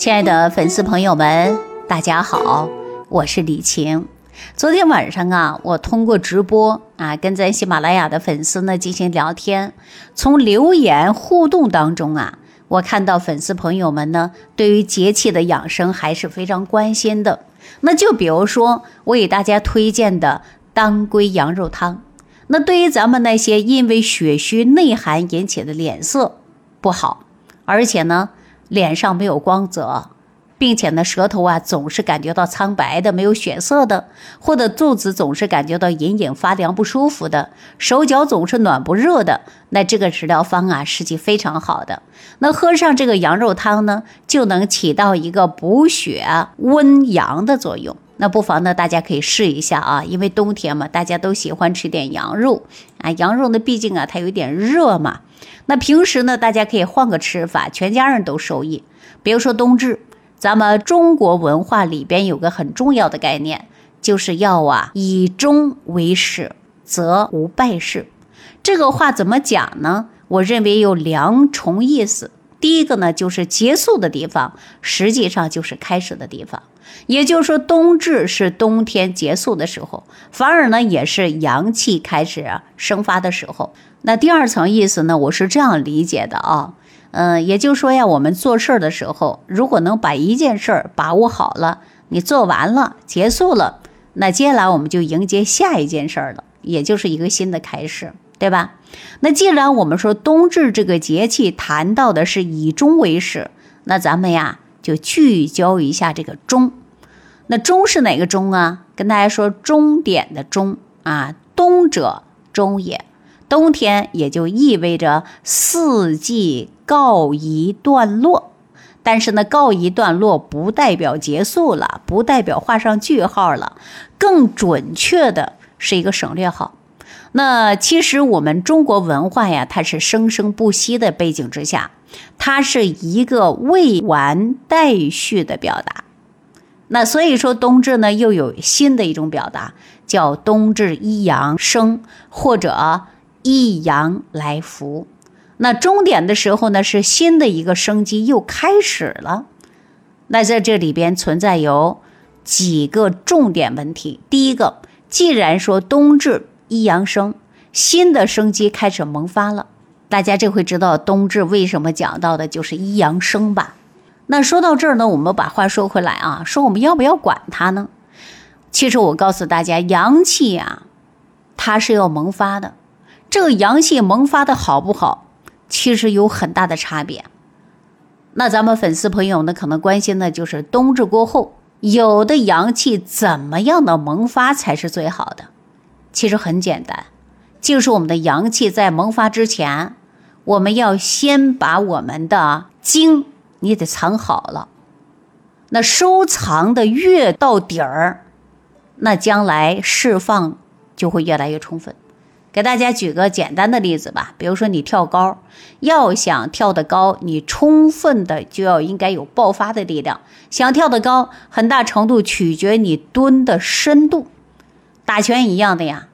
亲爱的粉丝朋友们，大家好，我是李晴。昨天晚上啊，我通过直播啊，跟咱喜马拉雅的粉丝呢进行聊天，从留言互动当中啊，我看到粉丝朋友们呢对于节气的养生还是非常关心的。那就比如说我给大家推荐的当归羊肉汤，那对于咱们那些因为血虚内寒引起的脸色不好，而且呢。脸上没有光泽，并且呢，舌头啊总是感觉到苍白的、没有血色的，或者肚子总是感觉到隐隐发凉、不舒服的，手脚总是暖不热的，那这个食疗方啊，实际非常好的。那喝上这个羊肉汤呢，就能起到一个补血温阳的作用。那不妨呢，大家可以试一下啊，因为冬天嘛，大家都喜欢吃点羊肉啊。羊肉呢，毕竟啊，它有点热嘛。那平时呢，大家可以换个吃法，全家人都受益。比如说冬至，咱们中国文化里边有个很重要的概念，就是要啊以终为始，则无败事。这个话怎么讲呢？我认为有两重意思。第一个呢，就是结束的地方，实际上就是开始的地方。也就是说，冬至是冬天结束的时候，反而呢，也是阳气开始生发的时候。那第二层意思呢，我是这样理解的啊，嗯，也就是说呀，我们做事儿的时候，如果能把一件事儿把握好了，你做完了，结束了，那接下来我们就迎接下一件事儿了，也就是一个新的开始。对吧？那既然我们说冬至这个节气谈到的是以终为始，那咱们呀就聚焦一下这个终。那终是哪个终啊？跟大家说，终点的终啊，冬者终也。冬天也就意味着四季告一段落。但是呢，告一段落不代表结束了，不代表画上句号了，更准确的是一个省略号。那其实我们中国文化呀，它是生生不息的背景之下，它是一个未完待续的表达。那所以说冬至呢，又有新的一种表达，叫冬至一阳生，或者一阳来福。那终点的时候呢，是新的一个生机又开始了。那在这里边存在有几个重点问题。第一个，既然说冬至。一阳生，新的生机开始萌发了。大家这回知道冬至为什么讲到的就是一阳生吧？那说到这儿呢，我们把话说回来啊，说我们要不要管它呢？其实我告诉大家，阳气呀，它是要萌发的。这个阳气萌发的好不好，其实有很大的差别。那咱们粉丝朋友呢，可能关心的就是冬至过后，有的阳气怎么样的萌发才是最好的？其实很简单，就是我们的阳气在萌发之前，我们要先把我们的精你得藏好了。那收藏的越到底儿，那将来释放就会越来越充分。给大家举个简单的例子吧，比如说你跳高，要想跳得高，你充分的就要应该有爆发的力量。想跳得高，很大程度取决你蹲的深度。打拳一样的呀，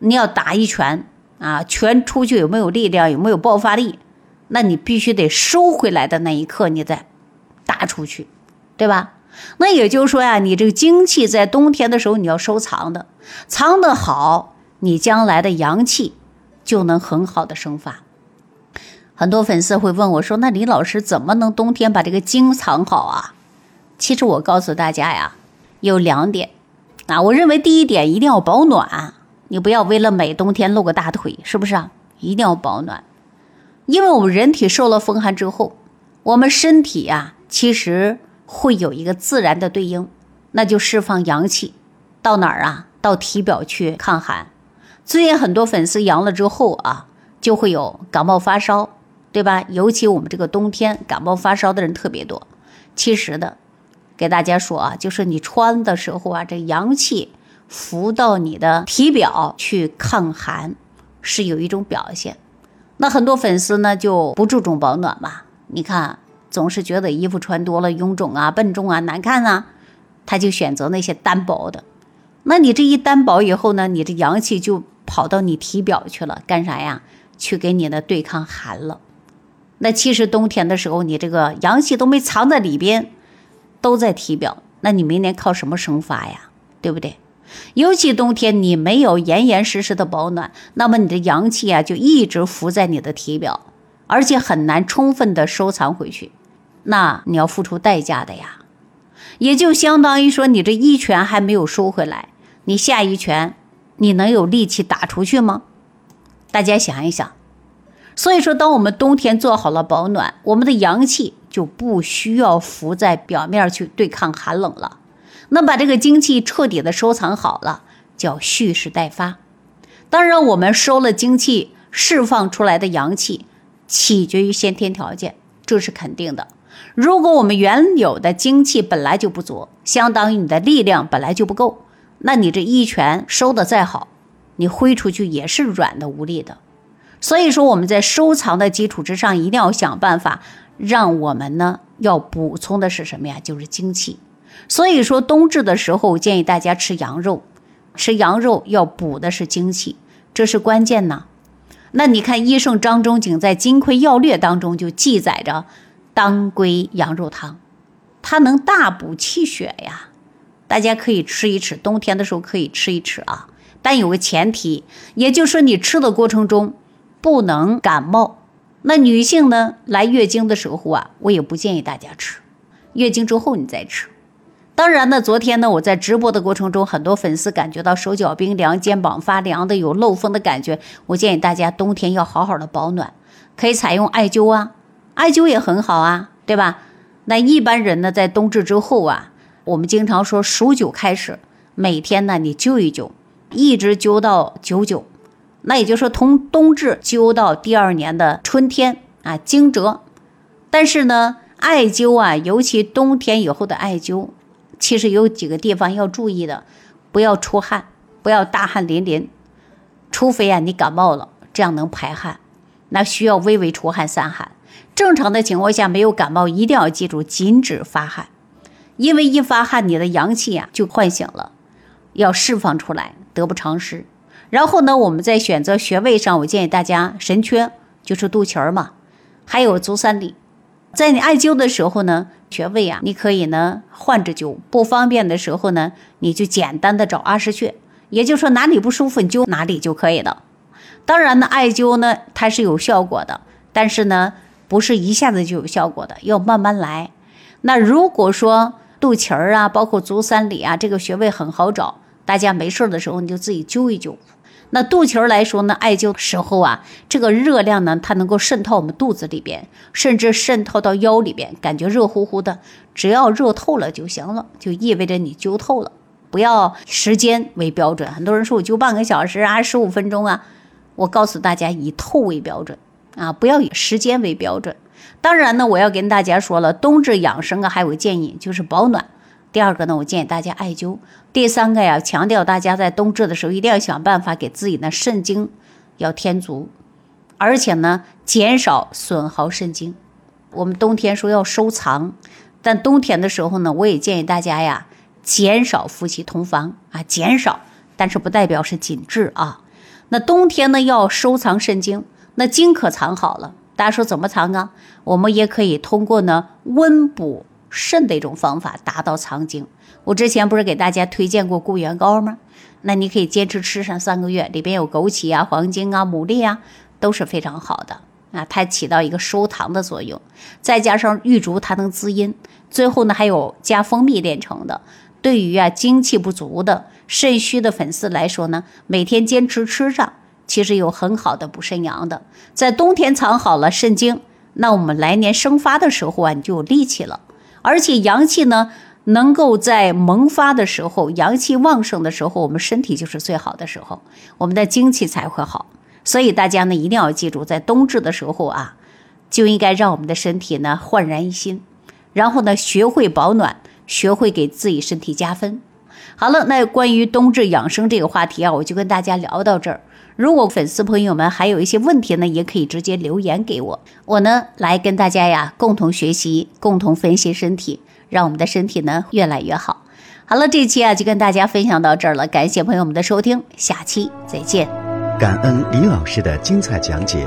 你要打一拳啊，拳出去有没有力量，有没有爆发力？那你必须得收回来的那一刻，你再打出去，对吧？那也就是说呀，你这个精气在冬天的时候你要收藏的，藏得好，你将来的阳气就能很好的生发。很多粉丝会问我说：“那李老师怎么能冬天把这个精藏好啊？”其实我告诉大家呀，有两点。啊，我认为第一点一定要保暖，你不要为了美冬天露个大腿，是不是啊？一定要保暖，因为我们人体受了风寒之后，我们身体呀其实会有一个自然的对应，那就释放阳气，到哪儿啊？到体表去抗寒。最近很多粉丝阳了之后啊，就会有感冒发烧，对吧？尤其我们这个冬天感冒发烧的人特别多，其实的。给大家说啊，就是你穿的时候啊，这阳气浮到你的体表去抗寒，是有一种表现。那很多粉丝呢就不注重保暖嘛，你看总是觉得衣服穿多了臃肿啊、笨重啊、难看啊，他就选择那些单薄的。那你这一单薄以后呢，你这阳气就跑到你体表去了，干啥呀？去给你的对抗寒了。那其实冬天的时候，你这个阳气都没藏在里边，都在体表，那你明年靠什么生发呀？对不对？尤其冬天你没有严严实实的保暖，那么你的阳气啊就一直浮在你的体表，而且很难充分的收藏回去，那你要付出代价的呀。也就相当于说，你这一拳还没有收回来，你下一拳你能有力气打出去吗？大家想一想。所以说，当我们冬天做好了保暖，我们的阳气就不需要浮在表面去对抗寒冷了。那把这个精气彻底的收藏好了，叫蓄势待发。当然，我们收了精气，释放出来的阳气，取决于先天条件，这是肯定的。如果我们原有的精气本来就不足，相当于你的力量本来就不够，那你这一拳收的再好，你挥出去也是软的无力的。所以说，我们在收藏的基础之上，一定要想办法，让我们呢要补充的是什么呀？就是精气。所以说，冬至的时候建议大家吃羊肉，吃羊肉要补的是精气，这是关键呢。那你看，医圣张仲景在《金匮要略》当中就记载着。当归羊肉汤，它能大补气血呀，大家可以吃一吃，冬天的时候可以吃一吃啊。但有个前提，也就是说你吃的过程中不能感冒。那女性呢，来月经的时候啊，我也不建议大家吃，月经之后你再吃。当然呢，昨天呢我在直播的过程中，很多粉丝感觉到手脚冰凉、肩膀发凉的，有漏风的感觉，我建议大家冬天要好好的保暖，可以采用艾灸啊。艾灸也很好啊，对吧？那一般人呢，在冬至之后啊，我们经常说数九开始，每天呢你灸一灸，一直灸到九九，那也就是说从冬至灸到第二年的春天啊惊蛰。但是呢，艾灸啊，尤其冬天以后的艾灸，其实有几个地方要注意的，不要出汗，不要大汗淋淋，除非啊你感冒了，这样能排汗，那需要微微出汗散汗。正常的情况下没有感冒，一定要记住禁止发汗，因为一发汗，你的阳气啊就唤醒了，要释放出来，得不偿失。然后呢，我们在选择穴位上，我建议大家神阙就是肚脐儿嘛，还有足三里。在你艾灸的时候呢，穴位啊，你可以呢换着灸，不方便的时候呢，你就简单的找阿是穴，也就是说哪里不舒服你灸哪里就可以了。当然呢，艾灸呢它是有效果的，但是呢。不是一下子就有效果的，要慢慢来。那如果说肚脐儿啊，包括足三里啊，这个穴位很好找，大家没事的时候你就自己灸一灸。那肚脐儿来说呢，艾灸的时候啊，这个热量呢，它能够渗透我们肚子里边，甚至渗透到腰里边，感觉热乎乎的。只要热透了就行了，就意味着你灸透了。不要时间为标准，很多人说我灸半个小时啊，十五分钟啊，我告诉大家以透为标准。啊，不要以时间为标准。当然呢，我要跟大家说了，冬至养生啊，还有个建议就是保暖。第二个呢，我建议大家艾灸。第三个呀，强调大家在冬至的时候一定要想办法给自己的肾精要添足，而且呢，减少损耗肾精。我们冬天说要收藏，但冬天的时候呢，我也建议大家呀，减少夫妻同房啊，减少，但是不代表是紧致啊。那冬天呢，要收藏肾精。那精可藏好了，大家说怎么藏啊？我们也可以通过呢温补肾的一种方法达到藏精。我之前不是给大家推荐过固元膏吗？那你可以坚持吃上三个月，里边有枸杞啊、黄精啊、牡蛎啊，都是非常好的啊，它起到一个收糖的作用。再加上玉竹，它能滋阴。最后呢，还有加蜂蜜炼成的，对于啊精气不足的、肾虚的粉丝来说呢，每天坚持吃上。其实有很好的补肾阳的，在冬天藏好了肾精，那我们来年生发的时候啊，你就有力气了。而且阳气呢，能够在萌发的时候，阳气旺盛的时候，我们身体就是最好的时候，我们的精气才会好。所以大家呢，一定要记住，在冬至的时候啊，就应该让我们的身体呢焕然一新，然后呢，学会保暖，学会给自己身体加分。好了，那关于冬至养生这个话题啊，我就跟大家聊到这儿。如果粉丝朋友们还有一些问题呢，也可以直接留言给我，我呢来跟大家呀共同学习，共同分析身体，让我们的身体呢越来越好。好了，这期啊就跟大家分享到这儿了，感谢朋友们的收听，下期再见。感恩李老师的精彩讲解。